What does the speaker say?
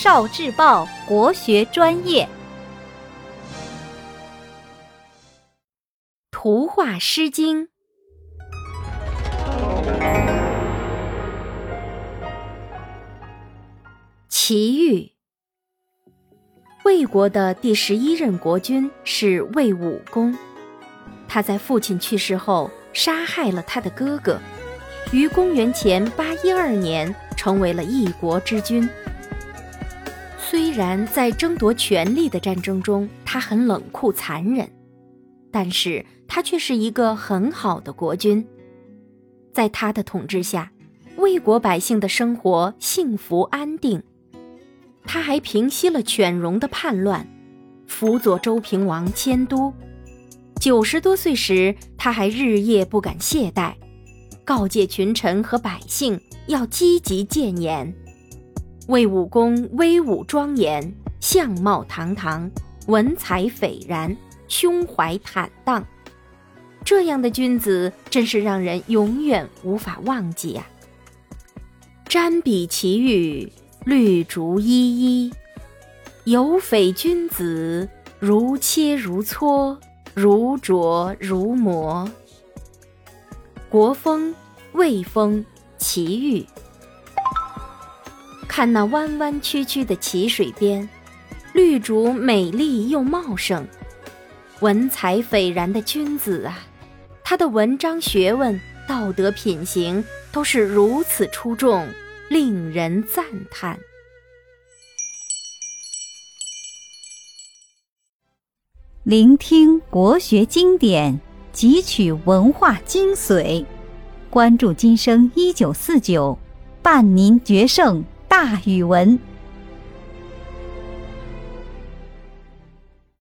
少智报国学专业，图画《诗经》。齐豫，魏国的第十一任国君是魏武公，他在父亲去世后杀害了他的哥哥。于公元前八一二年，成为了一国之君。虽然在争夺权力的战争中，他很冷酷残忍，但是他却是一个很好的国君。在他的统治下，魏国百姓的生活幸福安定。他还平息了犬戎的叛乱，辅佐周平王迁都。九十多岁时，他还日夜不敢懈怠。告诫群臣和百姓要积极谏言。魏武公威武庄严，相貌堂堂，文采斐然，胸怀坦荡。这样的君子真是让人永远无法忘记呀！瞻彼其玉，绿竹依依，有匪君子，如切如磋，如琢如磨。国风，魏风，齐豫。看那弯弯曲曲的齐水边，绿竹美丽又茂盛，文采斐然的君子啊，他的文章学问、道德品行都是如此出众，令人赞叹。聆听国学经典。汲取文化精髓，关注今生一九四九，伴您决胜大语文。